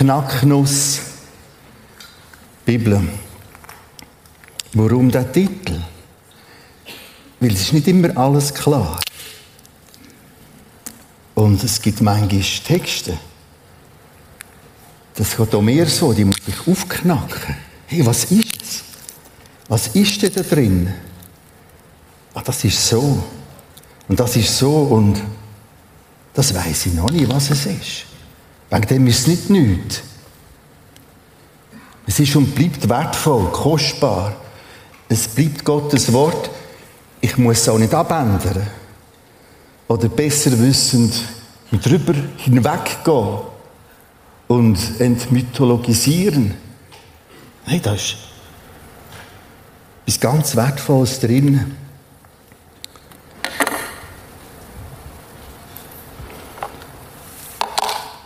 Knacknuss Bibel. Warum der Titel? Weil es ist nicht immer alles klar. Und es gibt manchmal Texte. Das geht auch mehr so, die muss ich aufknacken. Hey, was ist es? Was ist denn da drin? Ah, das ist so. Und das ist so und das weiß ich noch nicht, was es ist. Wegen dem ist es nicht nichts. Es ist und bleibt wertvoll, kostbar. Es bleibt Gottes Wort. Ich muss es auch nicht abändern. Oder besser wissend drüber hinweggehen und entmythologisieren. Nein, da ist etwas ganz Wertvolles drin.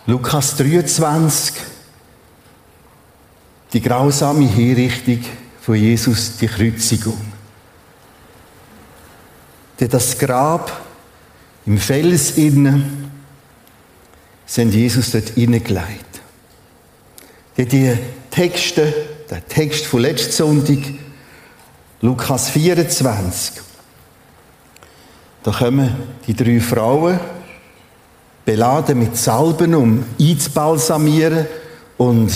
Lukas 23, die grausame Hinrichtung von Jesus, die Kreuzigung. Der das Grab im Fels innen sind Jesus dort hineingelegt. Der die Texte, der Text von letzten Sonntag, Lukas 24, da kommen die drei Frauen beladen mit Salben, um einzubalsamieren und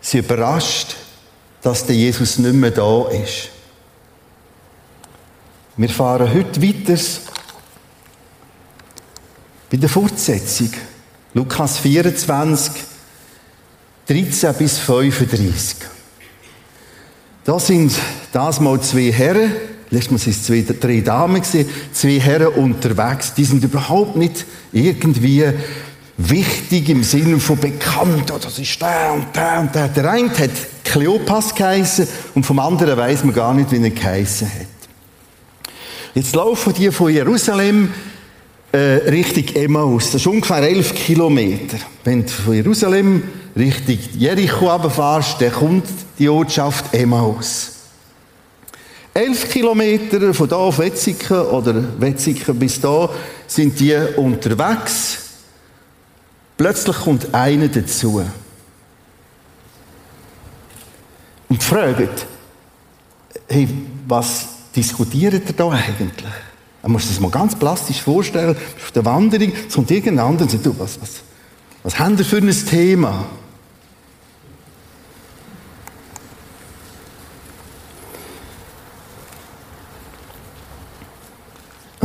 sie überrascht, dass der Jesus nicht mehr da ist. Wir fahren heute weiter bei der Fortsetzung. Lukas 24, 13 bis 35. Da sind das mal zwei Herren, letztes Mal waren es drei Damen, zwei Herren unterwegs, die sind überhaupt nicht irgendwie wichtig im Sinne von bekannt, oh, das ist der und der und der. Der eine hat Kleopas geheissen und vom anderen weiß man gar nicht, wie er geheissen hat. Jetzt laufen die von Jerusalem äh, Richtung Emmaus. Das ist ungefähr elf Kilometer. Wenn du von Jerusalem Richtung Jericho runterfährst, dann kommt die Ortschaft Emmaus. Elf Kilometer von da auf Wetzigen oder Wetzigen bis da sind die unterwegs. Plötzlich kommt einer dazu. Und fragt, hey, was diskutiert ihr da eigentlich? Man muss sich das mal ganz plastisch vorstellen. Auf der Wanderung kommt irgendein anderer und sagt, du, was, was, was haben wir für ein Thema?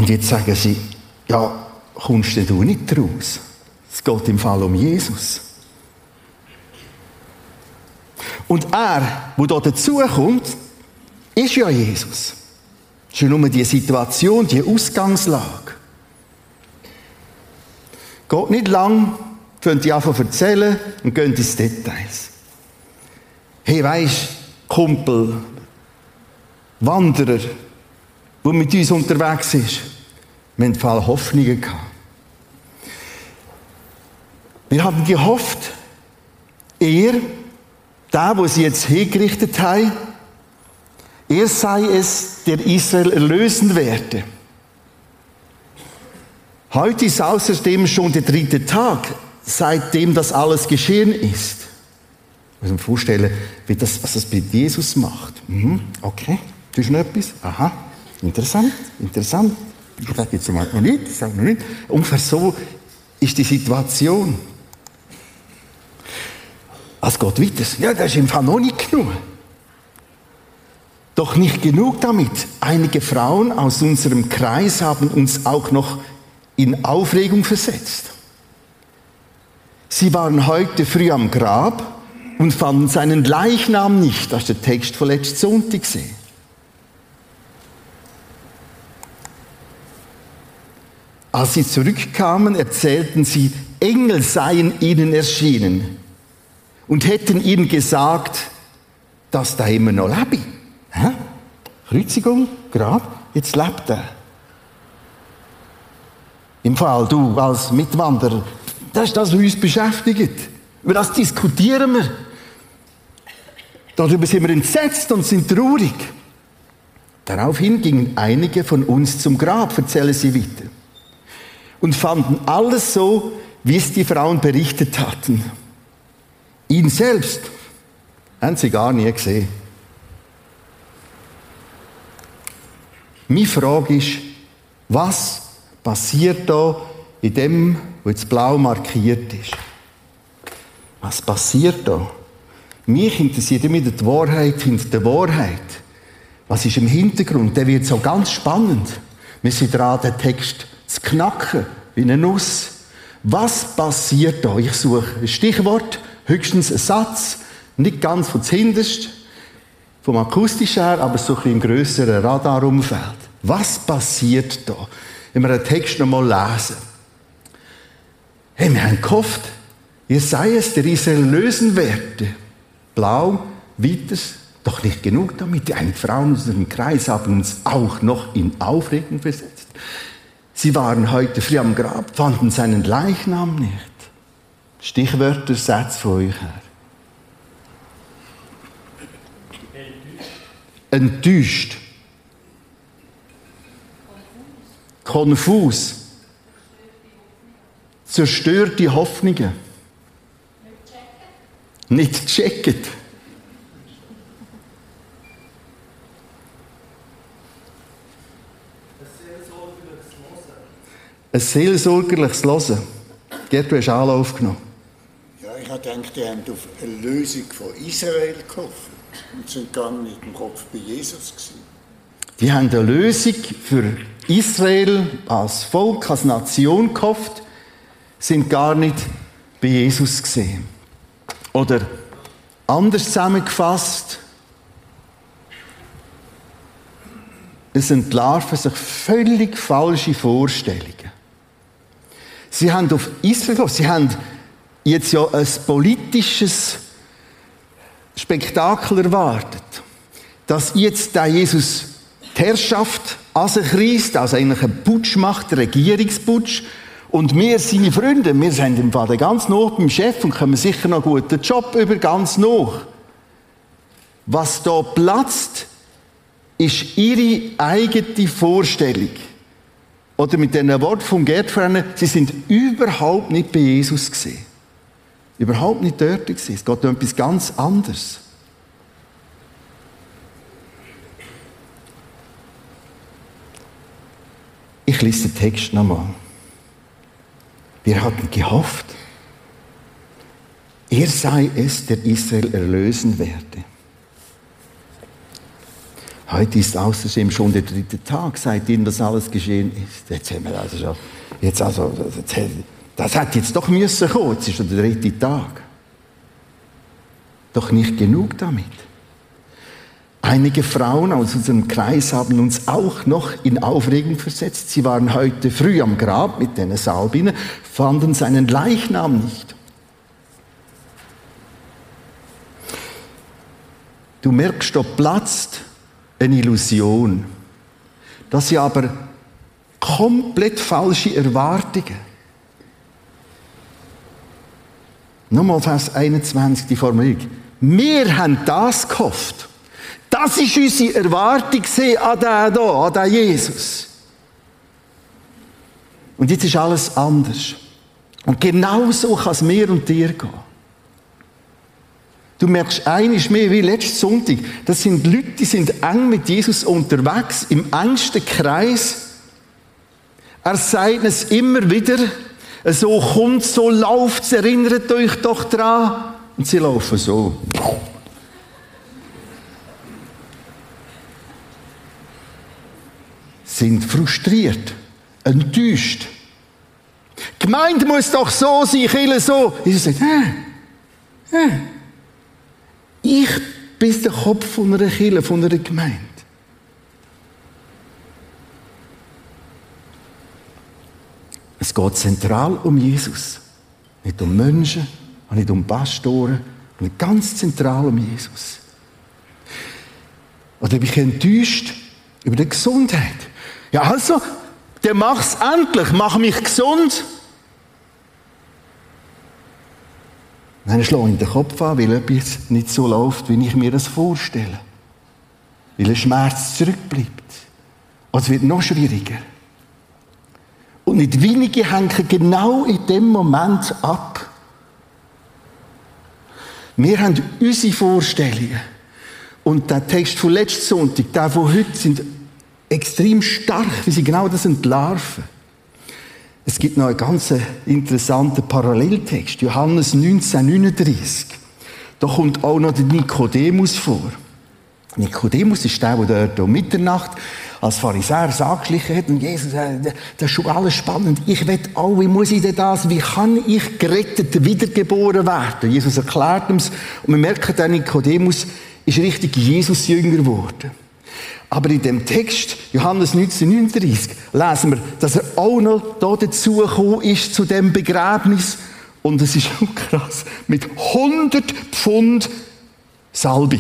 Und jetzt sagen sie, ja, kommst du nicht raus? Es geht im Fall um Jesus. Und er, der da dazukommt, ist ja Jesus. Es ist ja nur die Situation, die Ausgangslage. Geht nicht lang, könnt ihr einfach erzählen und gehen ins Details. Hey, weisst, Kumpel, Wanderer, der mit uns unterwegs ist, haben Fall Hoffnungen gehabt. Wir haben gehofft, er, der, wo sie jetzt hingerichtet haben, er sei es, der Israel erlösen werde. Heute ist außerdem schon der dritte Tag, seitdem das alles geschehen ist. Ich muss mir vorstellen, wie das, was das mit Jesus macht. Mhm, okay, du hast noch etwas? Aha, interessant, interessant. Ich sage jetzt mal noch nicht, ich sage noch nicht. Ungefähr so ist die Situation. Es geht weiter. Ja, das ist im Fall noch nicht genug. Doch nicht genug damit. Einige Frauen aus unserem Kreis haben uns auch noch in Aufregung versetzt. Sie waren heute früh am Grab und fanden seinen Leichnam nicht. Das ist der Text von letzten Sonntag gesehen. Als sie zurückkamen, erzählten sie, Engel seien ihnen erschienen und hätten ihnen gesagt, dass da immer noch lebe. Hä? Kreuzigung, Grab, jetzt lebt er. Im Fall, du als Mitwanderer, das ist das, was uns beschäftigt. Über das diskutieren wir. Darüber sind wir entsetzt und sind traurig. Daraufhin gingen einige von uns zum Grab, erzählen sie weiter und fanden alles so, wie es die Frauen berichtet hatten. Ihn selbst haben sie gar nie gesehen. Meine Frage ist, was passiert da in dem, was jetzt blau markiert ist? Was passiert da? Mich interessiert immer die Wahrheit hinter der Wahrheit. Was ist im Hintergrund? Der wird so ganz spannend. Wir sind dran, den Text zu knacken, wie eine Nuss. Was passiert da? Ich suche ein Stichwort, höchstens einen Satz, nicht ganz von hinterst, vom akustischen her, aber so ein, ein grösserer Radarumfeld. Was passiert da? Wenn wir den Text nochmal lesen. Hey, wir haben gehofft, ihr sei es, der Israel lösen werde. Blau, weiters, doch nicht genug damit. Die einen Frauen aus unserem Kreis haben uns auch noch in Aufregung versetzt. Sie waren heute früh am Grab, fanden seinen Leichnam nicht. Stichwörter, Sätze von euch her. Enttäuscht. Konfus. Zerstörte Hoffnungen. Nicht checket. Ein seelsorgerliches Hören. Gerd, du hast Anlauf genommen. Ja, ich habe gedacht, die haben auf eine Lösung von Israel gehofft und sind gar nicht im Kopf bei Jesus gewesen. Die haben eine Lösung für Israel als Volk, als Nation gehofft, sind gar nicht bei Jesus gesehen. Oder anders zusammengefasst, es entlarven sich völlig falsche Vorstellungen. Sie haben auf Israel, sie haben jetzt ja ein politisches Spektakel erwartet, dass jetzt der Jesus die Herrschaft an sich reisst, also eigentlich einen Putsch macht, einen Regierungsputsch, und wir, seine Freunde, wir sind im Fall ganz nah beim Chef und können sicher noch einen guten Job über ganz nah. Was da platzt, ist ihre eigene Vorstellung. Oder mit den Wort vom Gerd vorhin, sie sind überhaupt nicht bei Jesus gesehen. Überhaupt nicht dort gewesen. Es geht um etwas ganz anderes. Ich lese den Text nochmal. Wir hatten gehofft, er sei es, der Israel erlösen werde. Heute ist außerdem schon der dritte Tag, seitdem das alles geschehen ist. Jetzt haben wir also schon, jetzt also, das hat jetzt doch müssen kommen, jetzt ist schon der dritte Tag. Doch nicht genug damit. Einige Frauen aus unserem Kreis haben uns auch noch in Aufregung versetzt. Sie waren heute früh am Grab mit den Salbinen, fanden seinen Leichnam nicht. Du merkst, da platzt eine Illusion. Das sind aber komplett falsche Erwartungen. Nochmal Vers 21, die Formulierung. Wir haben das gehofft. Das ist unsere Erwartung an den hier, an den Jesus. Und jetzt ist alles anders. Und genau so kann es mir und dir gehen. Du merkst eines mehr wie letzten Sonntag. Das sind Leute, die sind eng mit Jesus unterwegs, im engsten Kreis. Er sagt es immer wieder. So kommt, so läuft erinnert euch doch dran. Und sie laufen so. Sind frustriert, enttäuscht. Die Gemeinde muss doch so sein, Kille so. Jesus sagt, äh, äh. Ich bin der Kopf von einer Kirche, von einer Gemeinde. Es geht zentral um Jesus. Nicht um Menschen, nicht um Pastoren, sondern ganz zentral um Jesus. Oder bin ich enttäuscht über die Gesundheit? Ja, also, der mach's endlich, mach mich gesund. Dann schlage ich den Kopf an, weil etwas nicht so läuft, wie ich mir das vorstelle. Weil ein Schmerz zurückbleibt. Und es wird noch schwieriger. Und nicht wenige hängen genau in dem Moment ab. Wir haben unsere Vorstellungen. Und der Text von letzten Sonntag, der von heute, sind extrem stark, wie sie genau das entlarven. Es gibt noch einen ganz interessanten Paralleltext, Johannes 1939. Da kommt auch noch der Nikodemus vor. Nikodemus ist der, der dort um Mitternacht als Pharisäer angeschlichen hat und Jesus sagt, das ist schon alles spannend. Ich will auch, wie muss ich denn das, wie kann ich gerettet wiedergeboren werden? Jesus erklärt uns und wir merken dann, Nikodemus ist richtig Jesus jünger geworden. Aber in dem Text, Johannes 1939, lesen wir, dass er auch noch da dazu gekommen ist, zu dem Begräbnis. Und es ist auch krass, mit 100 Pfund Salbe.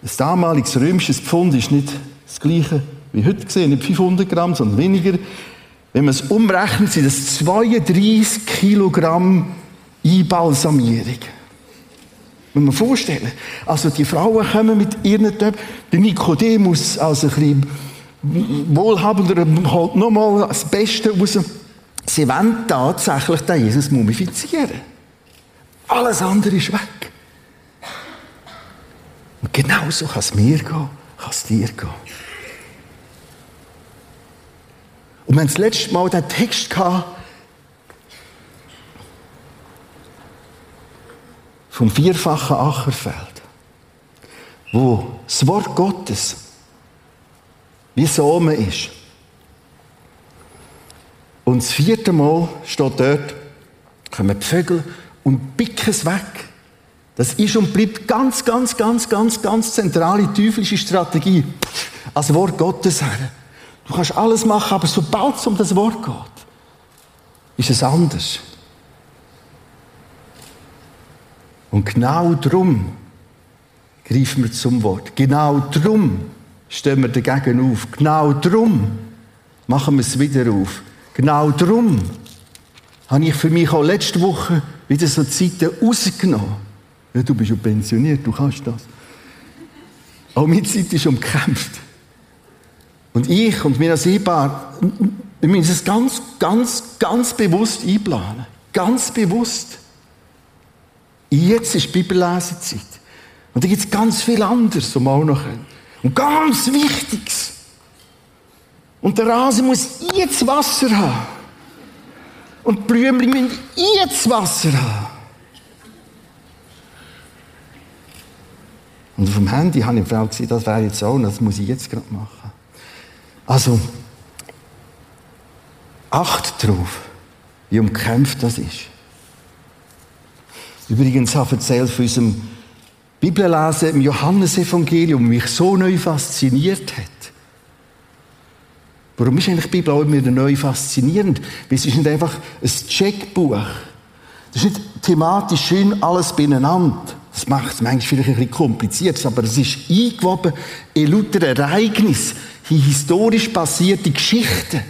Das damalige römisches Pfund ist nicht das gleiche wie heute gesehen, nicht 500 Gramm, sondern weniger. Wenn man es umrechnet, sind es 32 Kilogramm Einbalsamierung. Muss man vorstellen. Also die Frauen kommen mit ihren Töpfen, der Nikodemus als ein bisschen wohlhabender holt nochmal das Beste raus. Sie wollen tatsächlich den Jesus mumifizieren. Alles andere ist weg. Und genauso kann es mir gehen, kann es dir gehen. Und wir haben das letzte Mal den Text gehabt, vom vierfachen Ackerfeld, wo das Wort Gottes wie Samen ist. Und das vierte Mal steht dort, kommen die Vögel und picken es weg. Das ist und bleibt ganz, ganz, ganz, ganz, ganz zentrale teuflische Strategie. Als Wort Gottes her. Du kannst alles machen, aber sobald es um das Wort geht, ist es anders. Und genau darum greifen wir zum Wort. Genau darum stehen wir dagegen auf. Genau darum machen wir es wieder auf. Genau darum habe ich für mich auch letzte Woche wieder so Zeiten rausgenommen ja, du bist ja pensioniert, du kannst das. Auch meine Zeit ist umkämpft. Und ich und mir als Ehepaar, wir müssen es ganz, ganz, ganz bewusst einplanen. Ganz bewusst. Jetzt ist Bibellesezeit. Und da gibt es ganz viel anderes, wir auch noch können. Und ganz Wichtiges. Und der Rasen muss jetzt Wasser haben. Und die Blümchen müssen jetzt Wasser haben. Und auf dem Handy habe ich die Frau gesagt, das wäre jetzt auch, das muss ich jetzt gerade machen. Also, acht drauf, wie umkämpft das ist. Übrigens habe ich erzählt von unserem Bibellesen im Johannesevangelium, mich so neu fasziniert hat. Warum ist eigentlich die Bibel auch immer neu faszinierend? Weil es ist nicht einfach ein Checkbuch. Das ist nicht thematisch schön alles beieinander. Das macht es manchmal vielleicht ein bisschen kompliziert, aber es ist eingewoben in lauter Ereignisse, in historisch passierte Geschichten.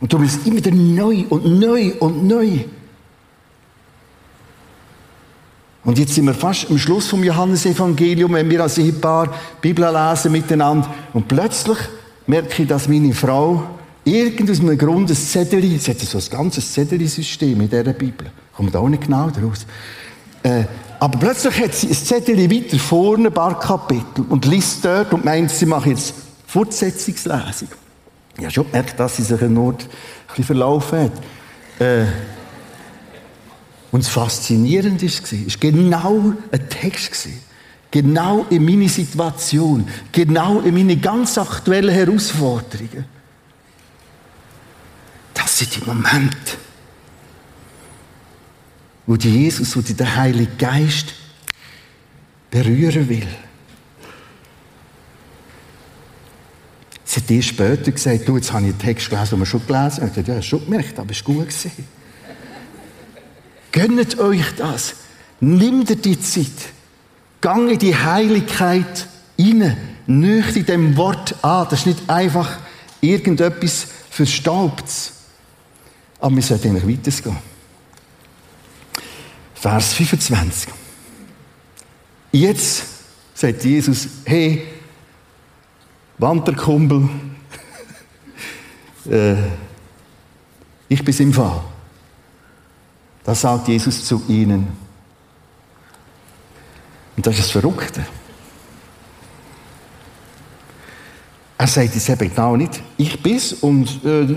Und darum ist es immer wieder neu und neu und neu. Und jetzt sind wir fast am Schluss vom Johannesevangelium, wenn wir als Ehepaar Bibel lesen miteinander. Und plötzlich merke ich, dass meine Frau irgend aus einem Grund ein Zettel, es hat so ein ganzes Zettel-System in dieser Bibel, kommt auch nicht genau daraus, äh, aber plötzlich hat sie ein Zettel weiter vorne, ein paar Kapitel, und liest dort und meint, sie macht jetzt Fortsetzungslesung. Ich habe schon gemerkt, dass sie sich in Nord ein bisschen verlaufen hat. Äh, und das Faszinierende war, es war genau ein Text. Genau in meine Situation. Genau in meine ganz aktuellen Herausforderungen. Das sind die Momente, wo die Jesus, wo die der Heilige Geist berühren will. Sie hat später gesagt, du, jetzt habe ich einen Text gelesen, den wir schon gelesen haben. Ich habe ja, schon gemerkt, aber es war gut. Gönnt euch das. Nimmt ihr die Zeit. Gang in die Heiligkeit rein. Nicht in dem Wort an. Das ist nicht einfach irgendetwas Verstaubtes. Aber wir sollten eigentlich weitergehen. Vers 25. Jetzt sagt Jesus, hey, Wanderkumpel, äh, ich bin im Fall. Das sagt Jesus zu ihnen. Und das ist das Verrückte. Er sagt jetzt eben genau nicht, ich bin's und äh,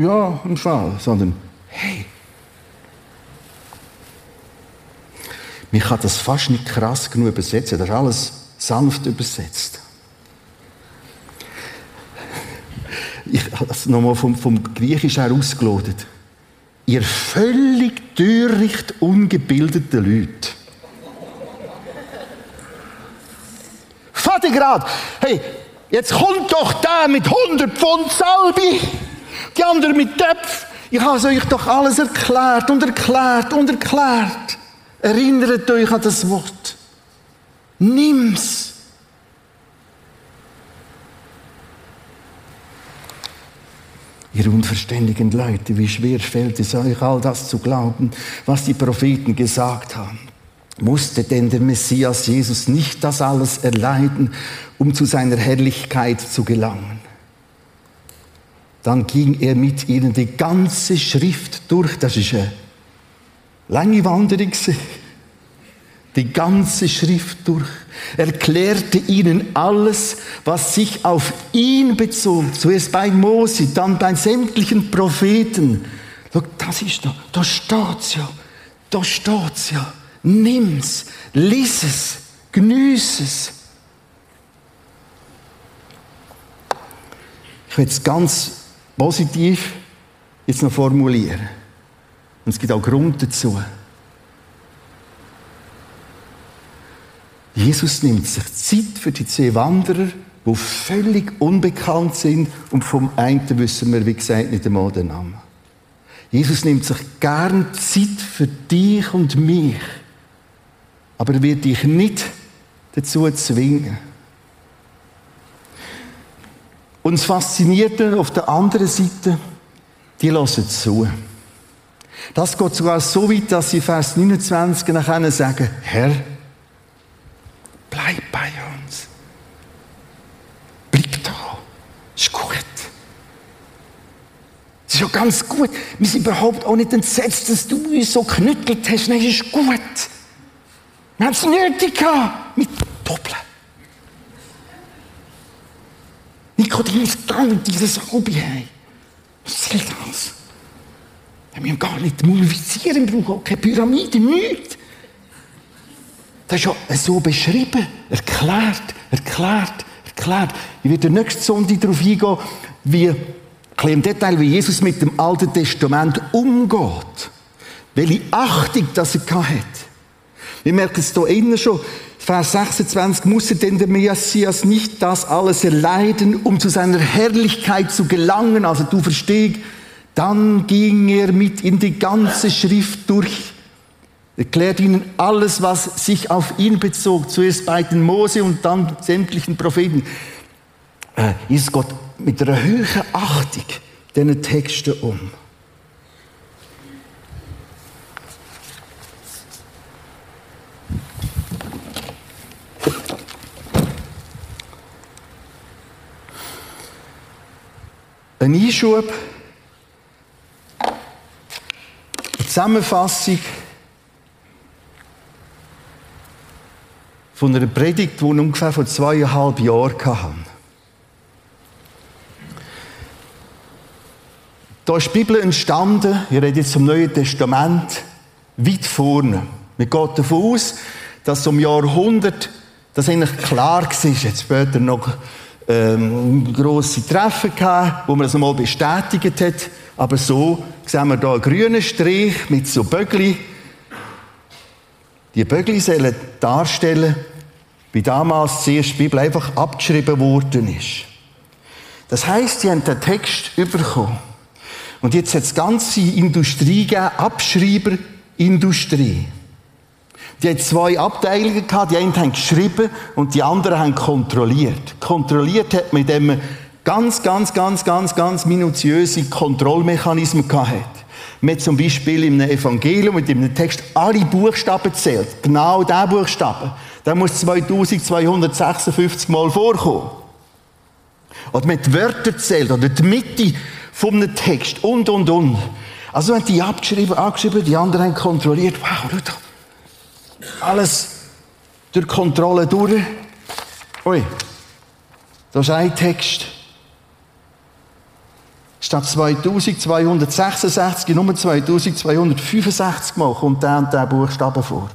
ja, ein Fall, sondern hey. Man kann das fast nicht krass genug übersetzen, das ist alles sanft übersetzt. Ich habe es nochmal vom, vom Griechisch her ausgelotet. Ihr völlig töricht ungebildete Leute. Vater grad, hey, Jetzt kommt doch der mit 100 Pfund Salbi, die andere mit Töpf. Ich habe euch doch alles erklärt und erklärt und erklärt. Erinnert euch an das Wort. Nimm's. Ihr unverständigen Leute, wie schwer fällt es euch, all das zu glauben, was die Propheten gesagt haben. Musste denn der Messias Jesus nicht das alles erleiden um zu seiner Herrlichkeit zu gelangen. Dann ging er mit ihnen die ganze Schrift durch. Das ist eine lange Wanderung. Die ganze Schrift durch. Erklärte ihnen alles, was sich auf ihn bezog. Zuerst bei Mose, dann bei sämtlichen Propheten. Das ist da, da steht's ja. Da steht's ja. Nimm's, lies es, genieß es. Ich will es ganz positiv jetzt noch formulieren. Und es gibt auch Grund dazu. Jesus nimmt sich Zeit für die zwei Wanderer, die völlig unbekannt sind und vom einen wissen wir, wie gesagt, nicht einmal den Namen. Jesus nimmt sich gern Zeit für dich und mich, aber er wird dich nicht dazu zwingen. Und das Faszinierte auf der anderen Seite, die hören zu. Das geht sogar so weit, dass sie Vers 29 nachher sagen, Herr, bleib bei uns. Bleib da. Ist gut. Es ist ja ganz gut. Wir sind überhaupt auch nicht entsetzt, dass du uns so knüttelt hast. Nein, ist gut. Wir haben es nötig gehabt. Mit Doppeln. Nikodemus dann dieses Hobby haben. Was soll das? Wir haben gar nicht mumifizieren brauchen, auch keine Pyramide, nichts. Das ist ja so beschrieben, erklärt, erklärt, erklärt. Ich werde nächste Sonntag darauf eingehen, wie, im Detail, wie Jesus mit dem Alten Testament umgeht. Welche Achtung das er hatte. Wir merken es hier innen schon. Vers 26, musste denn der Messias nicht das alles erleiden, um zu seiner Herrlichkeit zu gelangen? Also du verstehst, dann ging er mit in die ganze Schrift durch, erklärt ihnen alles, was sich auf ihn bezog, zuerst bei den Mose und dann sämtlichen Propheten. Äh, ist Gott mit einer höheren Achtung diesen Texten um. Ein Einschub, eine Zusammenfassung von einer Predigt, die ich ungefähr vor zweieinhalb Jahren hatte. Da ist die Bibel entstanden, ich rede jetzt vom Neuen Testament, weit vorne. Man geht davon aus, dass um Jahrhundert das eigentlich klar war, jetzt später noch ähm, grosse Treffen gehabt, wo man das einmal bestätigt hat. Aber so sehen wir hier einen grünen Strich mit so Bögli. Die Bögli sollen darstellen, wie damals die erste Bibel einfach abgeschrieben worden ist. Das heisst, sie haben den Text bekommen. Und jetzt hat es ganze Industrie gegeben, Abschreiberindustrie. Die hat zwei Abteilungen gehabt. Die einen haben geschrieben und die anderen haben kontrolliert. Kontrolliert hat man, indem man ganz, ganz, ganz, ganz, ganz minutiöse Kontrollmechanismen gehabt hat. Man zum Beispiel im Evangelium mit dem Text alle Buchstaben zählt. Genau der Buchstaben. Der muss 2256 Mal vorkommen. Oder man hat Wörter zählt oder die Mitte vom Text und, und, und. Also haben die abgeschrieben, angeschrieben, die anderen haben kontrolliert. Wow, schau. Alles durch Kontrolle durch. Ui, da ist ein Text. Statt 2266 Nummer 2265 Mal kommt der und der Buchstabe vor.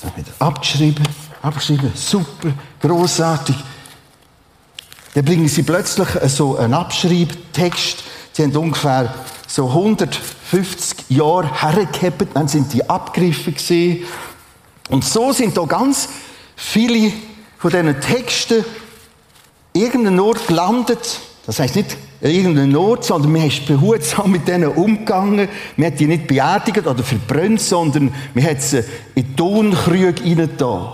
Dann wieder abgeschrieben, abgeschrieben, super, großartig. Dann bringen sie plötzlich so einen Abschreibtext. Sie haben ungefähr so 150 Jahre hergehabt, dann sind die abgegriffen gewesen. Und so sind da ganz viele von diesen Texten irgendeinen Ort gelandet. Das heißt nicht irgendeinen Ort, sondern man ist behutsam mit denen umgegangen. Man hat die nicht beerdigt oder verbrannt, sondern man hat sie in Tonkrüge reingetan.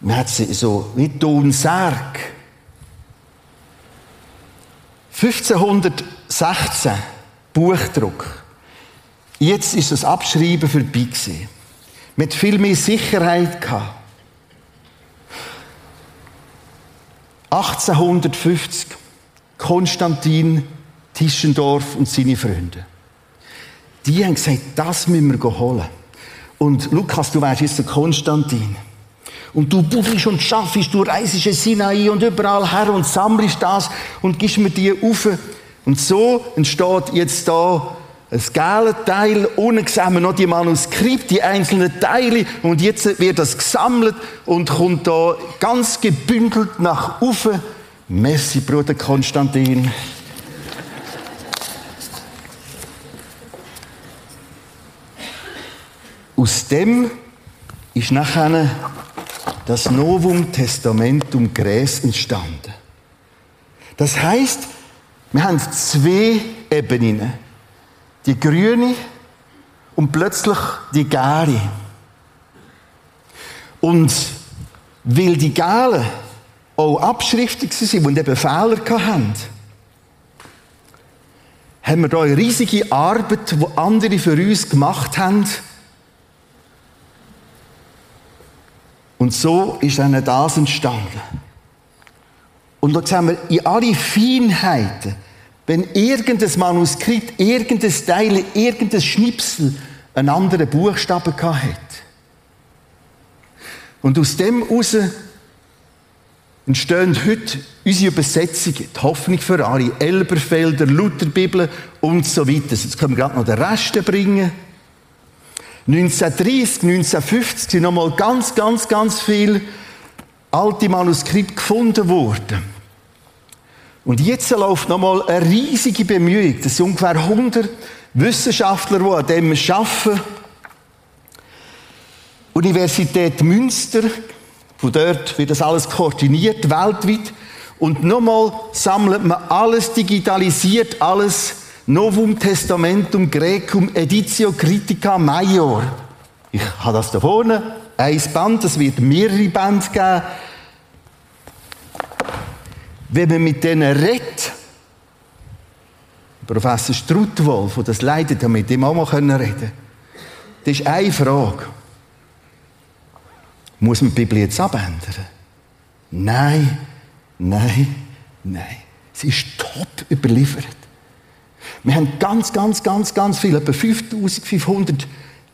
Man hat sie so wie Tonsärg. 1516 Buchdruck. Jetzt ist das Abschreiben vorbei gewesen. Mit viel mehr Sicherheit gehabt. 1850 Konstantin Tischendorf und seine Freunde. Die haben gesagt, das müssen wir holen. Und Lukas, du wärst jetzt der Konstantin. Und du buchelst und schaffst, du reisest in Sinai und überall her und sammelst das und gibst mir die auf. Und so entsteht jetzt da ein gelbe Teil, unten sehen wir noch die Manuskript, die einzelnen Teile und jetzt wird das gesammelt und kommt da ganz gebündelt nach oben. Merci, Bruder Konstantin. Aus dem ist nachher das Novum Testamentum Gräs entstanden. Das heißt, wir haben zwei Ebenen die grüne und plötzlich die gelbe. Und weil die gelben auch abschriftig sind und eben Fehler hatten, haben wir da eine riesige Arbeit, die andere für uns gemacht haben. Und so ist dann das entstanden. Und da sehen wir in alle Feinheiten, wenn irgendein Manuskript, irgendein Teil, irgendein Schnipsel einen anderen Buchstaben hat. Und aus dem heraus entstehen heute unsere Übersetzungen, die Hoffnung für alle, Elberfelder, Lutherbibel und so weiter. Jetzt können wir gerade noch den Rest bringen. 1930, 1950 sind nochmal ganz, ganz, ganz viele alte Manuskripte gefunden worden. Und jetzt läuft nochmal eine riesige Bemühung. Das sind ungefähr 100 Wissenschaftler, die an dem arbeiten. Universität Münster, von dort wird das alles koordiniert, weltweit. Und nochmal sammelt man alles digitalisiert, alles Novum Testamentum Grecum Editio Critica Major. Ich habe das da vorne, ein Band, es wird mehrere Bände geben wenn man mit denen redet, Professor Struttwolf, der das leitet, haben mit ihm auch mal reden können Das ist eine Frage. Muss man die Bibel jetzt abändern? Nein, nein, nein. Sie ist top überliefert. Wir haben ganz, ganz, ganz, ganz viel, etwa 5500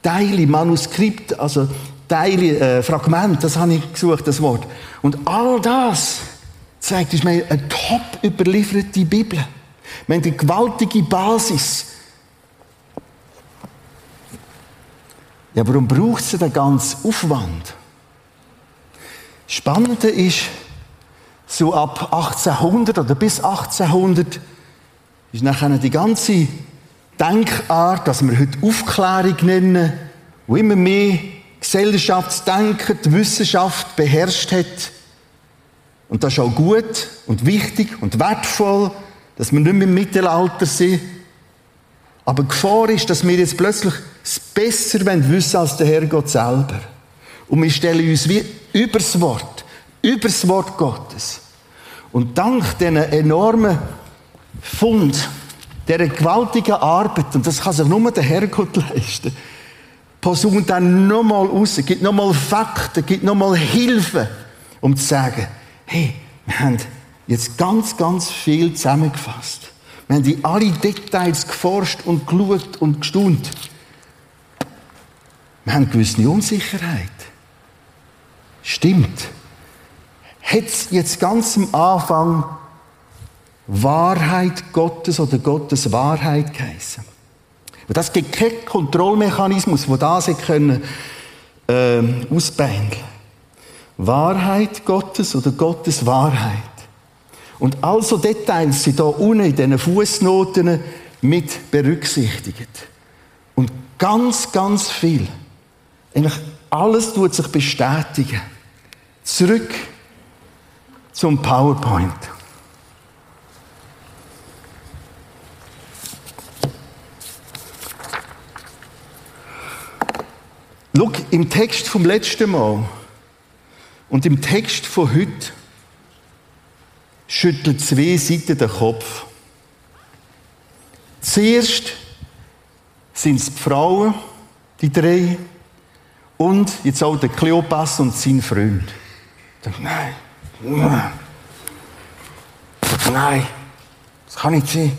Teile, Manuskripte, also Teile, äh, Fragmente, das habe ich gesucht, das Wort. Und all das zeigt uns eine top überlieferte Bibel. Wir haben eine gewaltige Basis. Ja, warum braucht es den ganzen Aufwand? Spannende ist, so ab 1800 oder bis 1800 ist nachher die ganze Denkart, dass wir heute Aufklärung nennen, wo immer mehr Gesellschaftsdenken, die Wissenschaft beherrscht hat, und das ist auch gut und wichtig und wertvoll, dass wir nicht mehr im Mittelalter sind. Aber die Gefahr ist, dass wir jetzt plötzlich es besser wissen als der Herrgott selber. Und wir stellen uns wie übers Wort, übers Wort Gottes. Und dank diesen enormen Fund, dieser gewaltigen Arbeit, und das kann sich nur der Herrgott leisten, posaunt dann nochmal raus, gibt nochmal Fakten, gibt nochmal Hilfe, um zu sagen, hey, wir haben Jetzt ganz, ganz viel zusammengefasst. Wir haben in alle Details geforscht und geschaut und gestaunt. Wir haben gewisse Unsicherheit. Stimmt. Hat es jetzt ganz am Anfang Wahrheit Gottes oder Gottes Wahrheit geheißen? Und das gibt keinen Kontrollmechanismus, der das können, äh, Wahrheit Gottes oder Gottes Wahrheit. Und also Details sind hier unten in diesen Fußnoten mit berücksichtigt. Und ganz, ganz viel. Eigentlich alles tut sich bestätigen. Zurück zum PowerPoint. Schau, im Text vom letzten Mal und im Text von heute schüttelt zwei Seiten den Kopf. Zuerst sind es die Frauen, die drei, und jetzt auch der Kleopas und sein Freund. Nein, nein, das kann nicht sein.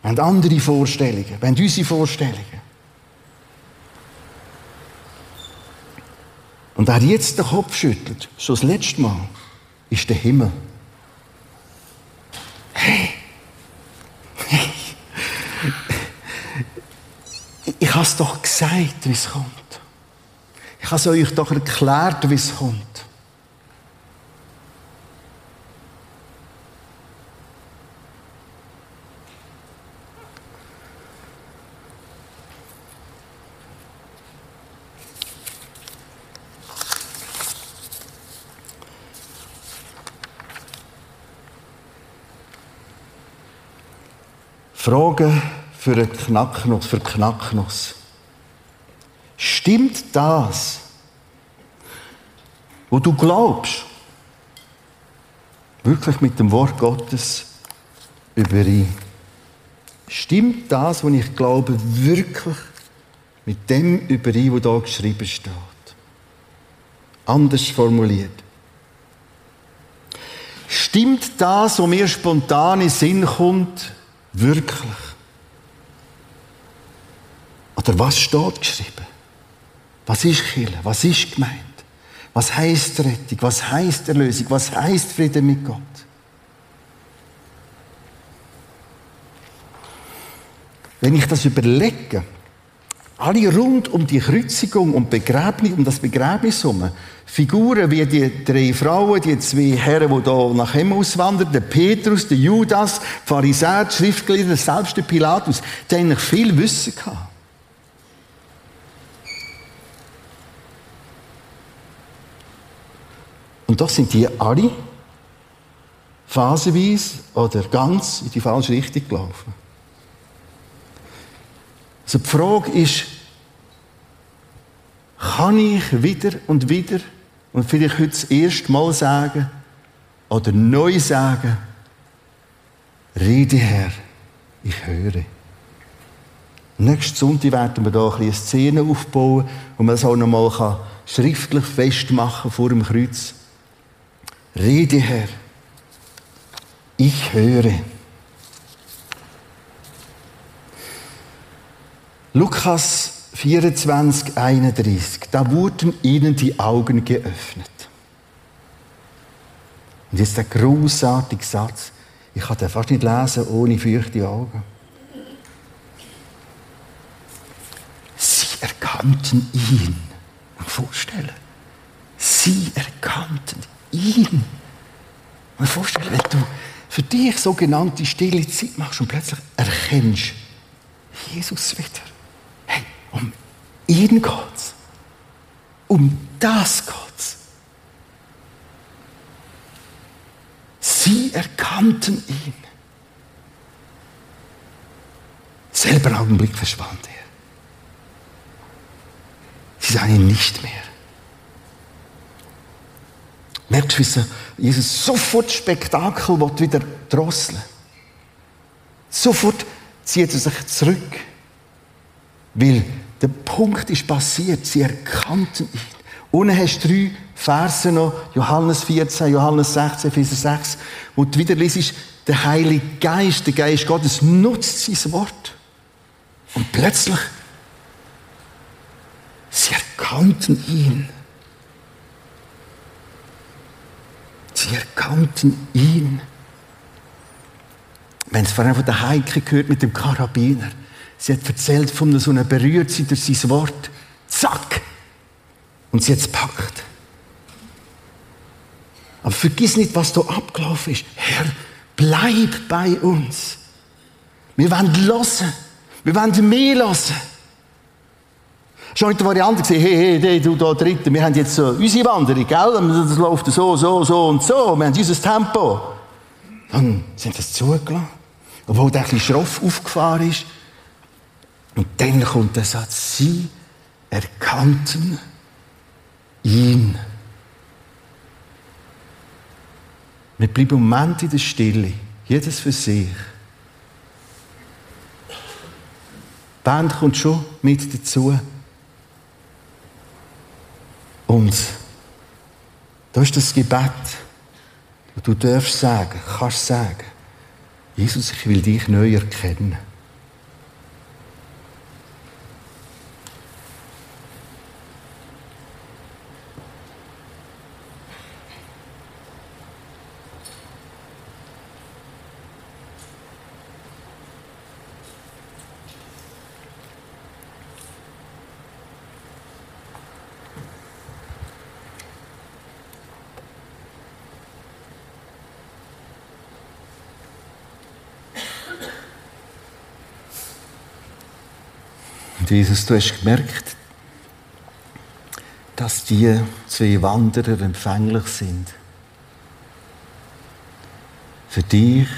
Wir haben andere Vorstellungen, wir haben unsere Vorstellungen. Und wer jetzt den Kopf schüttelt, schon das letzte Mal, ist der Himmel. Hey! hey. Ich habe es doch gesagt, wie es kommt. Ich habe es euch doch erklärt, wie es kommt. Frage für einen Knacknuss, für Knacknuss. Stimmt das, wo du glaubst, wirklich mit dem Wort Gottes überein? Stimmt das, was ich glaube, wirklich mit dem überein, was da geschrieben steht? Anders formuliert. Stimmt das, was mir spontan in Sinn kommt, Wirklich. Oder was steht geschrieben? Was ist Kirche? Was ist gemeint? Was heißt Rettung? Was heißt Erlösung? Was heißt Frieden mit Gott? Wenn ich das überlege, alle rund um die Kreuzigung und Begräbnis, um das Begräbnis herum, Figuren wie die drei Frauen, die zwei Herren, die hier nach Himmel auswandern, der Petrus, der Judas, die Pharisäer, die Schriftgelehrten, selbst der Pilatus, die eigentlich viel Wissen gehabt. Und das sind die alle phasenweise oder ganz in die falsche Richtung gelaufen. Also die Frage ist, kann ich wieder und wieder und vielleicht heute das erste Mal sagen oder neu sagen, Rede Herr, ich höre. Nächsten Sonntag werden wir hier eine Szene aufbauen, wo man das auch nochmal schriftlich festmachen vor dem Kreuz. Rede Herr, ich höre. Lukas 24, 31, da wurden ihnen die Augen geöffnet. Und jetzt der großartige Satz. Ich kann den fast nicht lesen ohne feuchte Augen. Sie erkannten ihn. Vorstellen. Sie erkannten ihn. Und vorstellen, wenn du für dich sogenannte stille Zeit machst und plötzlich erkennst Jesus wieder. Um ihn geht's. Um das geht's. Sie erkannten ihn. Selber Augenblick verschwand er. Sie sahen ihn nicht mehr. Merkst du, Jesus sofort Spektakel wieder drosseln Sofort zieht er sich zurück. Weil der Punkt ist passiert, sie erkannten ihn. Unten hast du drei Verse noch, Johannes 14, Johannes 16, Vers 6, wo du wieder liest, der Heilige Geist, der Geist Gottes nutzt sein Wort. Und plötzlich, sie erkannten ihn. Sie erkannten ihn. Haben es vorhin von der Heike gehört mit dem Karabiner. Sie hat erzählt von so einer Berührtheit durch sein Wort. Zack! Und sie hat es packt. Aber vergiss nicht, was da abgelaufen ist. Herr, bleib bei uns. Wir wollen hören. Wir wollen mehr hören. Schon in der Variante gesehen, hey, hey, du da Dritte, wir haben jetzt so unsere Wanderung, gell? Das läuft so, so, so und so. Wir haben unser Tempo. Dann sind das zugelassen. Obwohl der ein bisschen schroff aufgefahren ist. Und dann kommt der Satz, sie erkannten ihn. Wir bleiben im Moment in der Stille, jedes für sich. Die Band kommt schon mit dazu. Und da ist das Gebet, wo du darfst sagen, kannst sagen, Jesus, ich will dich neu erkennen. Und Jesus, du hast gemerkt, dass die zwei Wanderer empfänglich sind. Für dich,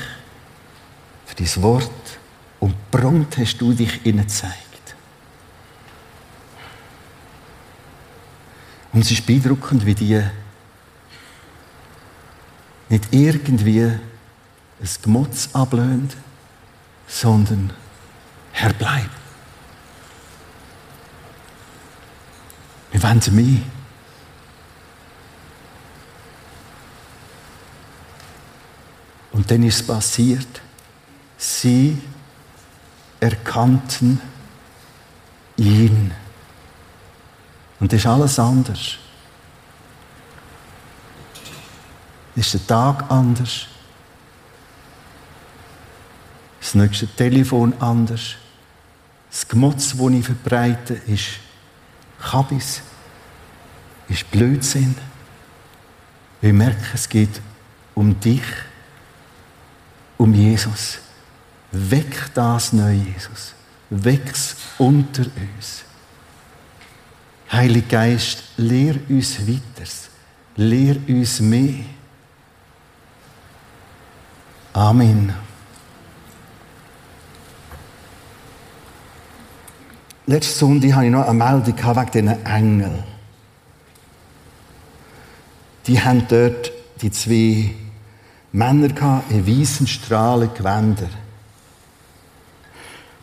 für dein Wort. Und prompt hast du dich ihnen gezeigt. Und es ist beeindruckend, wie die nicht irgendwie ein Gemotz ablöhnt, sondern Herr bleibt. Wir wollen mehr. Und dann ist es passiert. Sie erkannten ihn. Und das ist alles anders. Ist der Tag anders? Das nächste Telefon anders? Das Gemotz, das ich verbreite, ist Kabis ist Blödsinn. Wir merken, es geht um dich, um Jesus. Weck das neue Jesus. Weck's unter uns. Heiliger Geist, lehr uns weiter. Lehr uns mehr. Amen. Letzte Sonntag hatte ich noch eine Meldung wegen diesen Engeln. Die haben dort die zwei Männer gehabt, in weißen Strahlen Gewänder.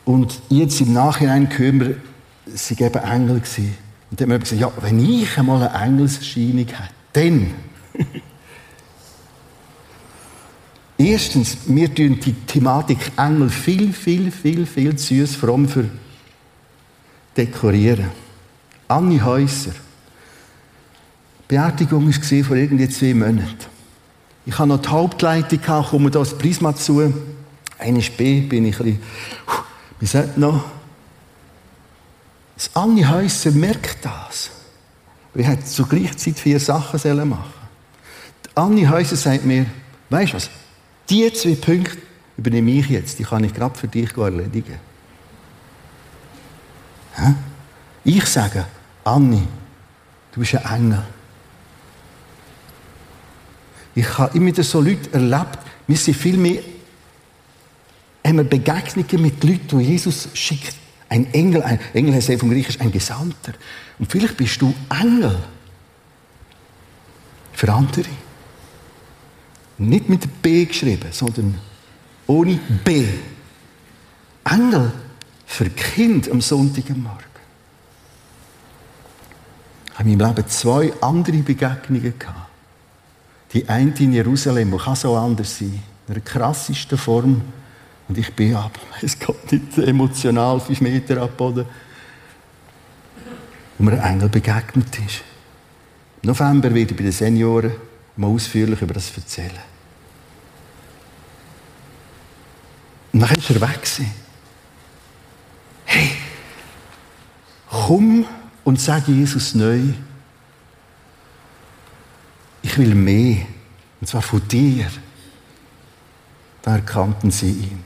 Und jetzt im Nachhinein hören sie eben Engel gewesen. Und dann haben wir gesagt, ja, wenn ich einmal eine Engelserscheinung hätte, dann. Erstens, wir tun die Thematik Engel viel, viel, viel, viel zu süß fromm für dekorieren. Anni Häuser. Beerdigung war vor irgendwie zwei Monaten. Ich habe noch die Hauptleitung gehabt, komme da das Prisma zu. Eine B, bin ich ein bisschen, wie sagt noch? Das Anni Häuser merkt das. Wir hätten zur gleichen Zeit vier Sachen sollen machen Die Anni Häuser sagt mir, weißt du was? Die zwei Punkte übernehme ich jetzt, die kann ich gerade für dich erledigen. Ich sage, Anni, du bist ein Engel. Ich habe immer wieder so Leute erlebt, wir sind viel mehr haben Begegnungen mit Leuten, die Jesus schickt. Ein Engel, ein Engel heißt vom Griechisch ein Gesandter. Und vielleicht bist du Engel für andere. Nicht mit B geschrieben, sondern ohne B. Engel für Kind am Sonntagmorgen. Ich habe in meinem Leben zwei andere Begegnungen gehabt. Die eine in Jerusalem, die kann so anders sein, in einer krassesten Form. Und ich bin ab, es geht nicht emotional fünf Meter ab Boden, wo mir ein Engel begegnet ist. Im November werde ich bei den Senioren mal ausführlich über das erzählen. Und dann war er weg. Hey, komm und sag Jesus neu, ich will mehr. Und zwar von dir. Da erkannten sie ihn.